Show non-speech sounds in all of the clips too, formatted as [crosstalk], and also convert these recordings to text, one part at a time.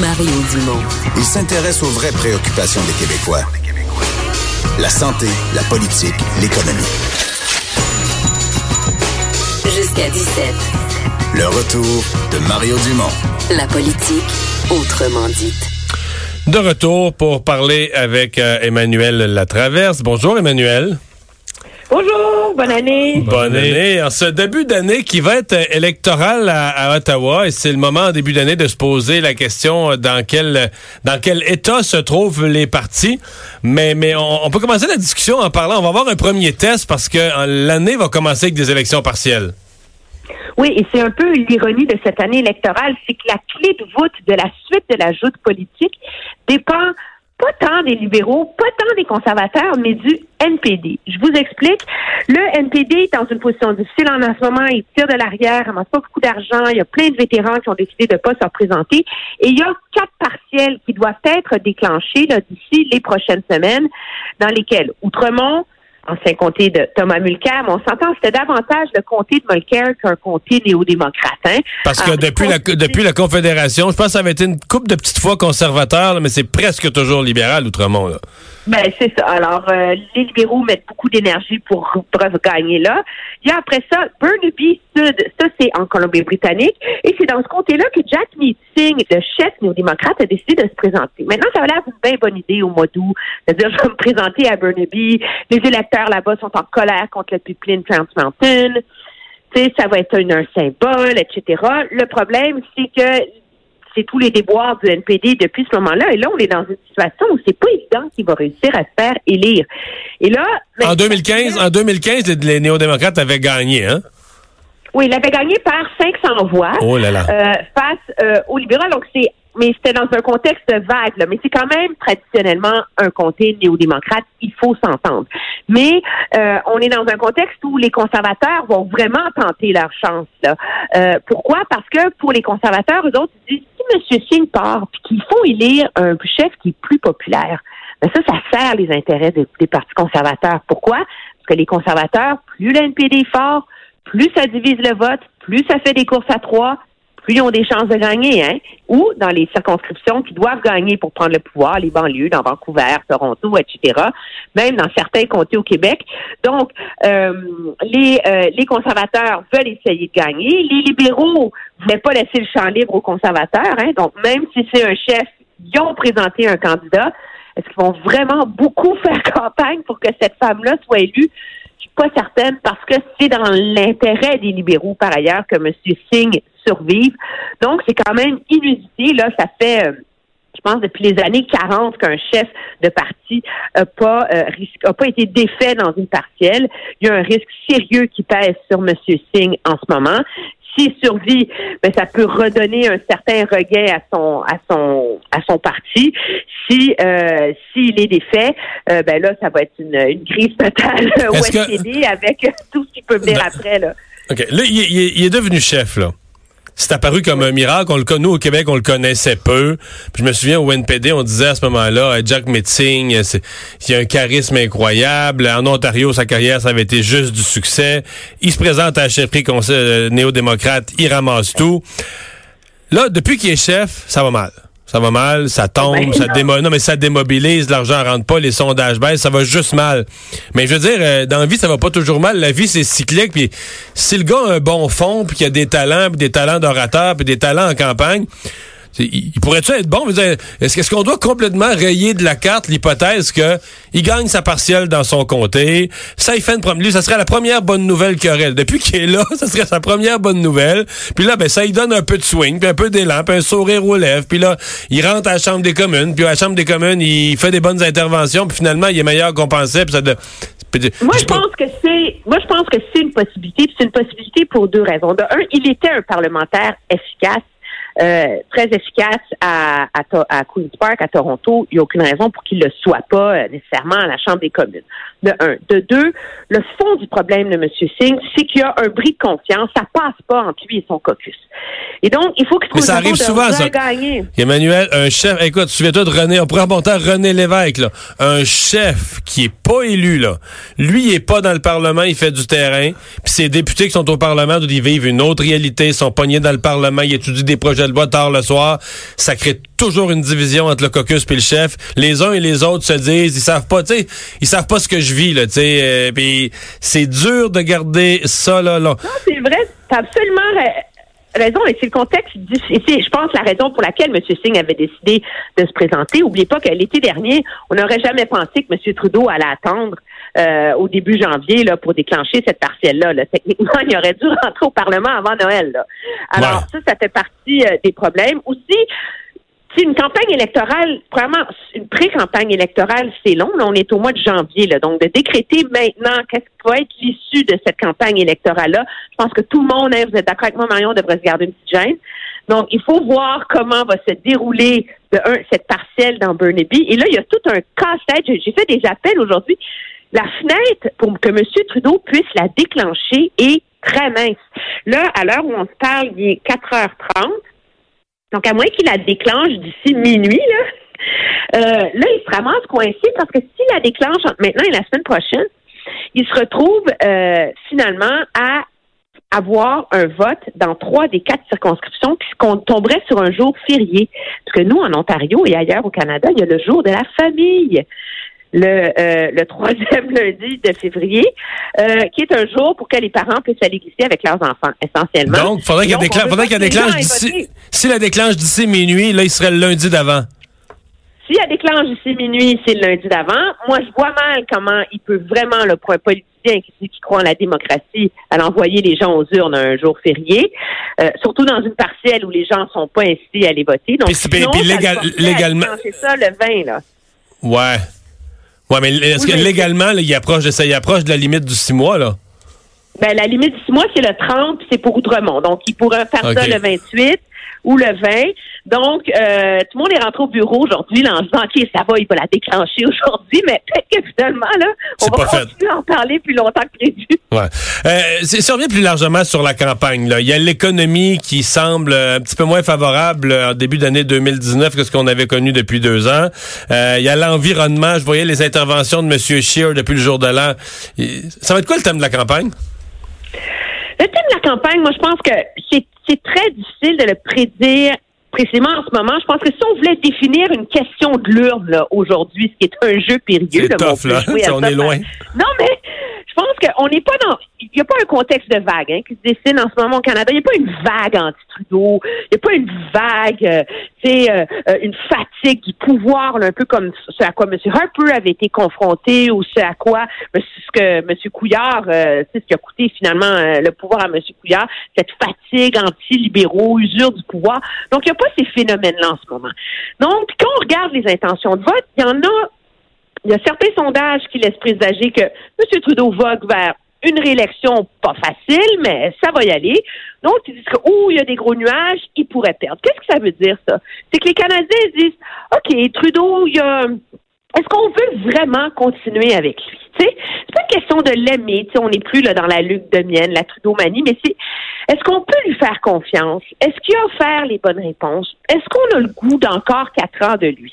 Mario Dumont. Il s'intéresse aux vraies préoccupations des Québécois. La santé, la politique, l'économie. Jusqu'à 17. Le retour de Mario Dumont. La politique, autrement dite. De retour pour parler avec euh, Emmanuel Latraverse. Bonjour Emmanuel. Bonjour, bonne année. Bonne année. En ce début d'année qui va être électoral à, à Ottawa, et c'est le moment en début d'année de se poser la question euh, dans quel dans quel état se trouvent les partis. Mais mais on, on peut commencer la discussion en parlant. On va avoir un premier test parce que euh, l'année va commencer avec des élections partielles. Oui, et c'est un peu l'ironie de cette année électorale, c'est que la clé de voûte de la suite de la joute politique dépend pas tant des libéraux, pas tant des conservateurs, mais du NPD. Je vous explique. Le NPD est dans une position difficile en, ce moment. Il tire de l'arrière, il ramasse pas beaucoup d'argent. Il y a plein de vétérans qui ont décidé de ne pas se représenter. Et il y a quatre partiels qui doivent être déclenchés d'ici les prochaines semaines, dans lesquels Outremont, ancien comté de Thomas Mulcair, mais on s'entend, c'était davantage le comté de Mulcair qu'un comté néo-démocrate. Hein? Parce que Alors, depuis la depuis la Confédération, je pense que ça avait été une coupe de petites fois conservateur, là, mais c'est presque toujours libéral Outremont. Là. Ben, c'est ça. Alors, euh, les libéraux mettent beaucoup d'énergie pour, pour gagner là. Il y a après ça Burnaby Sud. Ça, c'est en Colombie-Britannique. Et c'est dans ce comté-là que Jack Meeting, le chef néo-démocrate, a décidé de se présenter. Maintenant, ça va l'air d'une bien bonne idée au mois d'août. C'est-à-dire, je vais me présenter à Burnaby. Les électeurs là-bas sont en colère contre le pipeline Trans Mountain. Tu sais, ça va être un, un symbole, etc. Le problème, c'est que c'est tous les déboires du NPD depuis ce moment-là. Et là, on est dans une situation où c'est pas évident qu'il va réussir à se faire élire. Et là, En 2015, en 2015, les, les néo-démocrates avaient gagné, hein? oui, il avait gagné par 500 voix Oh là là. euh, face euh, aux libéraux. Donc c'est, mais c'était dans un contexte vague. Là. Mais c'est quand même traditionnellement un comté néo-démocrate. Il faut s'entendre. Mais euh, on est dans un contexte où les conservateurs vont vraiment tenter leur chance. Là. Euh, pourquoi? Parce que pour les conservateurs, eux autres ils disent si M. Singh part, puis qu'il faut élire un chef qui est plus populaire. Ben ça, ça sert les intérêts des, des partis conservateurs. Pourquoi? Parce que les conservateurs, plus le est fort, plus ça divise le vote, plus ça fait des courses à trois, plus ils ont des chances de gagner, hein? Ou dans les circonscriptions qui doivent gagner pour prendre le pouvoir, les banlieues, dans Vancouver, Toronto, etc., même dans certains comtés au Québec. Donc, euh, les, euh, les conservateurs veulent essayer de gagner. Les libéraux ne pas laisser le champ libre aux conservateurs, hein? Donc, même si c'est un chef, ils ont présenté un candidat. Est-ce qu'ils vont vraiment beaucoup [laughs] faire campagne pour que cette femme-là soit élue? Pas certaine parce que c'est dans l'intérêt des libéraux, par ailleurs, que M. Singh survive. Donc, c'est quand même inusité. Là, ça fait, euh, je pense, depuis les années 40 qu'un chef de parti n'a euh, pas été défait dans une partielle. Il y a un risque sérieux qui pèse sur M. Singh en ce moment. S'il survit, ben, ça peut redonner un certain regain à son à son à son parti. Si euh, s'il est défait, euh, ben là, ça va être une, une crise totale [laughs] au que- avec tout ce qui peut venir Ben- après. Là. OK. Là, il, est- il est- il est devenu chef, là. C'est apparu comme un miracle. On le, con- nous, au Québec, on le connaissait peu. Puis je me souviens, au NPD, on disait à ce moment-là, Jack Metzing, il a un charisme incroyable. En Ontario, sa carrière, ça avait été juste du succès. Il se présente à la chefferie euh, néo-démocrate, il ramasse tout. Là, depuis qu'il est chef, ça va mal. Ça va mal, ça tombe, Ben ça démo non mais ça démobilise, l'argent rentre pas, les sondages baissent, ça va juste mal. Mais je veux dire, euh, dans la vie, ça va pas toujours mal. La vie, c'est cyclique. Puis si le gars a un bon fond, puis qu'il a des talents, puis des talents d'orateur, puis des talents en campagne, il il pourrait-tu être bon? Est-ce qu'on doit complètement rayer de la carte l'hypothèse que il gagne sa partielle dans son comté? Ça, il fait une prom- lui, ça serait la première bonne nouvelle qu'il aurait. Depuis qu'il est là, [laughs] ça serait sa première bonne nouvelle. Puis là, ben, ça lui donne un peu de swing, puis un peu d'élan, puis un sourire aux lèvres. Puis là, il rentre à la Chambre des communes, puis à la Chambre des communes, il fait des bonnes interventions, puis finalement, il est meilleur qu'on pensait. Puis ça de- puis de- Moi, je pense que c'est, moi, je pense que c'est une possibilité. C'est une possibilité pour deux raisons. De un, il était un parlementaire efficace. Euh, très efficace à, à, à Queen's Park, à Toronto, il n'y a aucune raison pour qu'il ne le soit pas euh, nécessairement à la Chambre des communes. De un. De deux, le fond du problème de M. Singh, c'est qu'il y a un bris de confiance. Ça passe pas entre lui et son caucus. Et donc, il faut qu'il trouve Mais ça arrive souvent, ça. Emmanuel, un chef, écoute, souviens-toi de René, on pourrait remonter à René Lévesque, là. Un chef qui est pas élu, là. Lui, il est pas dans le Parlement, il fait du terrain. Puis ses députés qui sont au Parlement, ils vivent une autre réalité, ils sont pognés dans le Parlement, ils étudient des projets loi tard le soir. Ça crée toujours une division entre le caucus et le chef. Les uns et les autres se disent, ils savent pas, tu sais, ils savent pas ce que je vis, là, tu sais. euh, puis c'est dur de garder ça, là, là. Non, c'est vrai, t'as absolument raison, et c'est le contexte, du- et c'est, je pense, la raison pour laquelle M. Singh avait décidé de se présenter. Oubliez pas que l'été dernier, on n'aurait jamais pensé que M. Trudeau allait attendre euh, au début janvier là, pour déclencher cette partielle-là. là. Techniquement, [laughs] il aurait dû rentrer au Parlement avant Noël. là. Alors, Ouais. ça, ça fait partie euh, des problèmes. Aussi, c'est une campagne électorale, vraiment, une pré-campagne électorale, c'est long. Là, on est au mois de janvier. Là, donc, de décréter maintenant qu'est-ce qui va être l'issue de cette campagne électorale-là, je pense que tout le monde, hein, vous êtes d'accord avec moi, Marion, devrait se garder une petite gêne. Donc, il faut voir comment va se dérouler de un, cette partielle dans Burnaby. Et là, il y a tout un casse-tête. J'ai fait des appels aujourd'hui. La fenêtre pour que M. Trudeau puisse la déclencher est très mince. Là, à l'heure où on se parle, il est 4h30. Donc, à moins qu'il la déclenche d'ici minuit, là, euh, là, il se ramasse coincé parce que s'il la déclenche entre maintenant et la semaine prochaine, il se retrouve euh, finalement à avoir un vote dans trois des quatre circonscriptions qui qu'on tomberait sur un jour férié. Parce que nous, en Ontario et ailleurs au Canada, il y a le jour de la famille. Le, euh, le troisième [laughs] lundi de février, euh, qui est un jour pour que les parents puissent aller glisser avec leurs enfants, essentiellement. Donc, faudrait qu'elle déclenche, faudrait qu'elle déclenche d'ici, si la déclenche d'ici minuit, là, il serait le lundi d'avant. Si elle déclenche ici minuit, c'est le lundi d'avant. Moi, je vois mal comment il peut vraiment, là, pour un politicien qui, qui croit en la démocratie, à l'envoyer les gens aux urnes un jour férié, euh, surtout dans une partielle où les gens sont pas incités à aller voter. Donc, Puis c'est- sinon, puis le légal- légalement- déclencher ça le 20, là. Ouais. Ouais, mais est-ce Oui, que mais- légalement, là, il approche de ça, il approche de la limite du six mois, là? Ben, la limite du six mois, c'est le 30, puis c'est pour Outremont. Donc, il pourrait faire ça le 28 ou le 20. Donc, euh, tout le monde est rentré au bureau aujourd'hui là, en se disant, OK, ça va, il va la déclencher aujourd'hui, mais peut-être que finalement, là, on va continuer à en parler plus longtemps que prévu. Ouais. Euh, on revient plus largement sur la campagne, là, il y a l'économie qui semble euh, un petit peu moins favorable euh, en début d'année 2019 que ce qu'on avait connu depuis deux ans. Euh, il y a l'environnement. Je voyais les interventions de M. Scheer depuis le jour de l'an. Ça va être quoi le thème de la campagne? Le thème de la campagne, moi, je pense que c'est c'est très difficile de le prédire précisément en ce moment. Je pense que si on voulait définir une question de l'urne aujourd'hui, ce qui est un jeu périlleux, C'est là, tough, [laughs] on là. à On est loin. Non, mais je pense qu'on n'est pas dans. Il n'y a pas un contexte de vague hein, qui se dessine en ce moment au Canada. Il n'y a pas une vague anti-Trudeau. Il n'y a pas une vague, euh, tu sais, euh, euh, une fatigue du pouvoir, là, un peu comme ce à quoi M. Harper avait été confronté ou ce à quoi ce que M. Couillard, euh, c'est ce qui a coûté finalement euh, le pouvoir à M. Couillard, cette fatigue anti-libéraux, usure du pouvoir. Donc, il n'y a pas ces phénomènes-là en ce moment. Donc, quand on regarde les intentions de vote, il y en a il y a certains sondages qui laissent présager que M. Trudeau vogue vers une réélection pas facile, mais ça va y aller. Donc, ils disent que, ouh, il y a des gros nuages, il pourrait perdre. Qu'est-ce que ça veut dire, ça? C'est que les Canadiens disent, OK, Trudeau, il y a, est-ce qu'on veut vraiment continuer avec lui? C'est pas une question de l'aimer. On n'est plus là dans la lutte de mienne, la Trudeau-manie, mais c'est est-ce qu'on peut lui faire confiance? Est-ce qu'il a offert les bonnes réponses? Est-ce qu'on a le goût d'encore quatre ans de lui?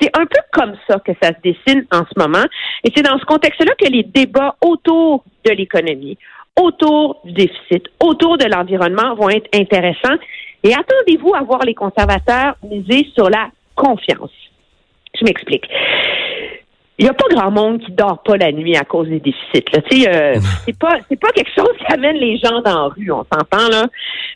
C'est un peu comme ça que ça se dessine en ce moment. Et c'est dans ce contexte-là que les débats autour de l'économie, autour du déficit, autour de l'environnement vont être intéressants. Et attendez-vous à voir les conservateurs miser sur la confiance. Je m'explique. Il n'y a pas grand monde qui dort pas la nuit à cause des déficits. Là. Euh, [laughs] c'est pas c'est pas quelque chose qui amène les gens dans la rue, on s'entend là.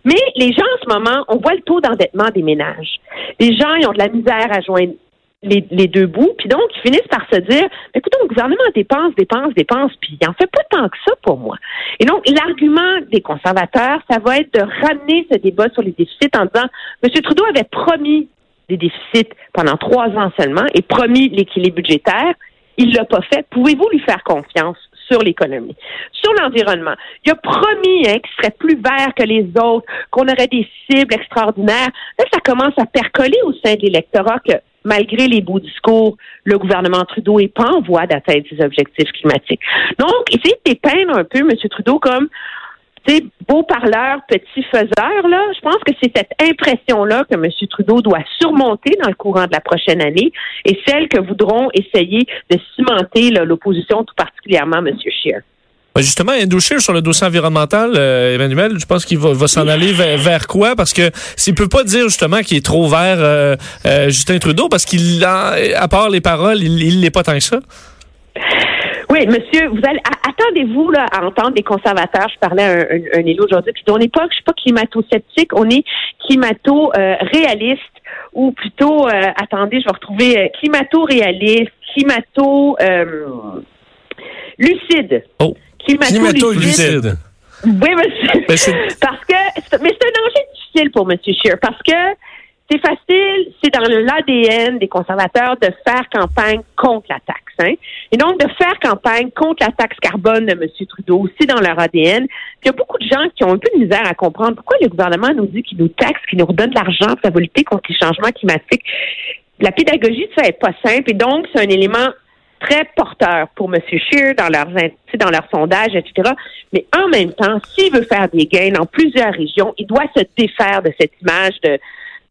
Mais les gens en ce moment, on voit le taux d'endettement des ménages. Les gens, ils ont de la misère à joindre les, les deux bouts, puis donc ils finissent par se dire, écoutez, le gouvernement dépense, dépense, dépense, puis il en fait pas tant que ça pour moi. Et donc l'argument des conservateurs, ça va être de ramener ce débat sur les déficits en disant, M. Trudeau avait promis des déficits pendant trois ans seulement et promis l'équilibre budgétaire. Il l'a pas fait. Pouvez-vous lui faire confiance sur l'économie? Sur l'environnement, il a promis hein, qu'il serait plus vert que les autres, qu'on aurait des cibles extraordinaires. Là, ça commence à percoler au sein de l'électorat que malgré les beaux discours, le gouvernement Trudeau n'est pas en voie d'atteindre ses objectifs climatiques. Donc, essayez de dépeindre un peu M. Trudeau comme beau parleur, petit faiseur, là, je pense que c'est cette impression-là que M. Trudeau doit surmonter dans le courant de la prochaine année et celle que voudront essayer de cimenter l'opposition, tout particulièrement M. Scheer. Justement, Andrew Scheer, sur le dossier environnemental, euh, Emmanuel, je pense qu'il va, s'en aller vers, quoi? Parce que s'il peut pas dire justement qu'il est trop vert euh, euh, Justin Trudeau, parce qu'il à part les paroles, il l'est pas tant que ça. Oui, monsieur, vous allez attendez-vous là à entendre des conservateurs. Je parlais à un, un, élu aujourd'hui qui dit on n'est pas, je suis pas climato-sceptique, on est climato-réaliste ou plutôt, euh, attendez, je vais retrouver euh, climato-réaliste, climato lucide. Oh, climato-lucide. oui, monsieur. [laughs] parce que, mais c'est un enjeu difficile pour monsieur Scheer parce que c'est facile, c'est dans l'ADN des conservateurs de faire campagne contre la taxe. Hein? Et donc, de faire campagne contre la taxe carbone de M. Trudeau, aussi dans leur ADN. Il y a beaucoup de gens qui ont un peu de misère à comprendre pourquoi le gouvernement nous dit qu'il nous taxe, qu'il nous redonne de l'argent pour lutter contre les changements climatiques. La pédagogie, ça n'est pas simple. Et donc, c'est un élément très porteur pour M. Scheer dans leurs dans leurs sondages, etc. Mais en même temps, s'il veut faire des gains dans plusieurs régions, il doit se défaire de cette image de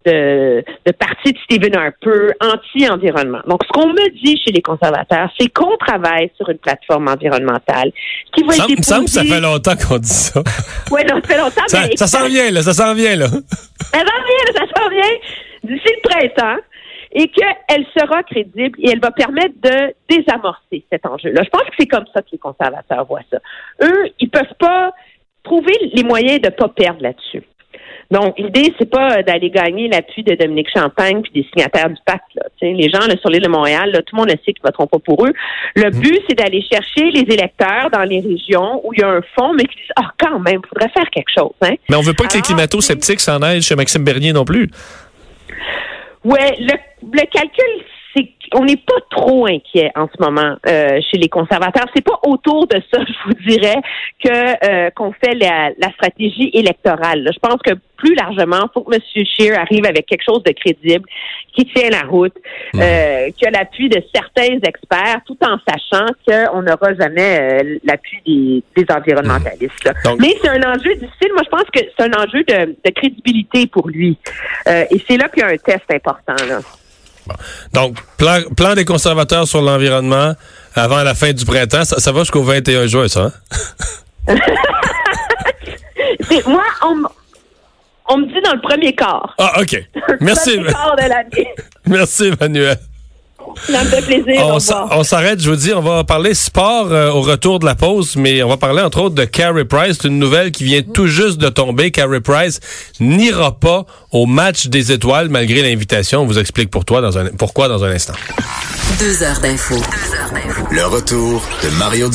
de, de parti de Stephen Harper anti-environnement. Donc, ce qu'on me dit chez les conservateurs, c'est qu'on travaille sur une plateforme environnementale qui va ça, être me semble que ça fait longtemps qu'on dit ça. oui, non, ça fait longtemps. Ça, ça s'en vient, là, ça s'en vient, là. Ça s'en vient, ça s'en vient d'ici le printemps et qu'elle sera crédible et elle va permettre de désamorcer cet enjeu-là. Je pense que c'est comme ça que les conservateurs voient ça. Eux, ils peuvent pas trouver les moyens de pas perdre là-dessus. Donc, l'idée, c'est pas d'aller gagner l'appui de Dominique Champagne puis des signataires du pacte. Là. les gens là, sur l'île de Montréal, tout le monde le sait qu'ils ne voteront pas pour eux. Le mm. but, c'est d'aller chercher les électeurs dans les régions où il y a un fonds, mais qui disent Ah, quand même, il faudrait faire quelque chose. Hein? Mais on veut pas que les climato-sceptiques s'en aillent chez Maxime Bernier non plus. Oui, le, le calcul, c'est on n'est pas trop inquiet en ce moment euh, chez les conservateurs. C'est pas autour de ça, [laughs] je vous dirais, que euh, qu'on fait la, stratégie électorale. Je pense que plus largement, il faut que M. Scheer arrive avec quelque chose de crédible, qui tient la route, euh, qui a l'appui de certains experts, tout en sachant qu'on n'aura jamais l'appui des, environnementalistes. Mais c'est un enjeu difficile. Moi, je pense que c'est un enjeu de, de crédibilité pour lui. et c'est là qu'il y a un test important. Là. Donc, plan, plan des conservateurs sur l'environnement avant la fin du printemps, ça, va jusqu'au 21 juin, ça? Hein? [laughs] moi, on, me dit dans le premier quart. Ah, OK. Merci. [laughs] Le quart de l'année. [laughs] Merci, Emmanuel. Ça me fait plaisir. On, s'arrête, je vous dis, on va parler sport euh, au retour de la pause, mais on va parler entre autres de Carey Price. C'est une nouvelle qui vient tout juste de tomber. Carey Price n'ira pas au match des étoiles malgré l'invitation. On vous explique pour toi dans un, pourquoi dans un instant. Deux heures d'info. Le retour de Mario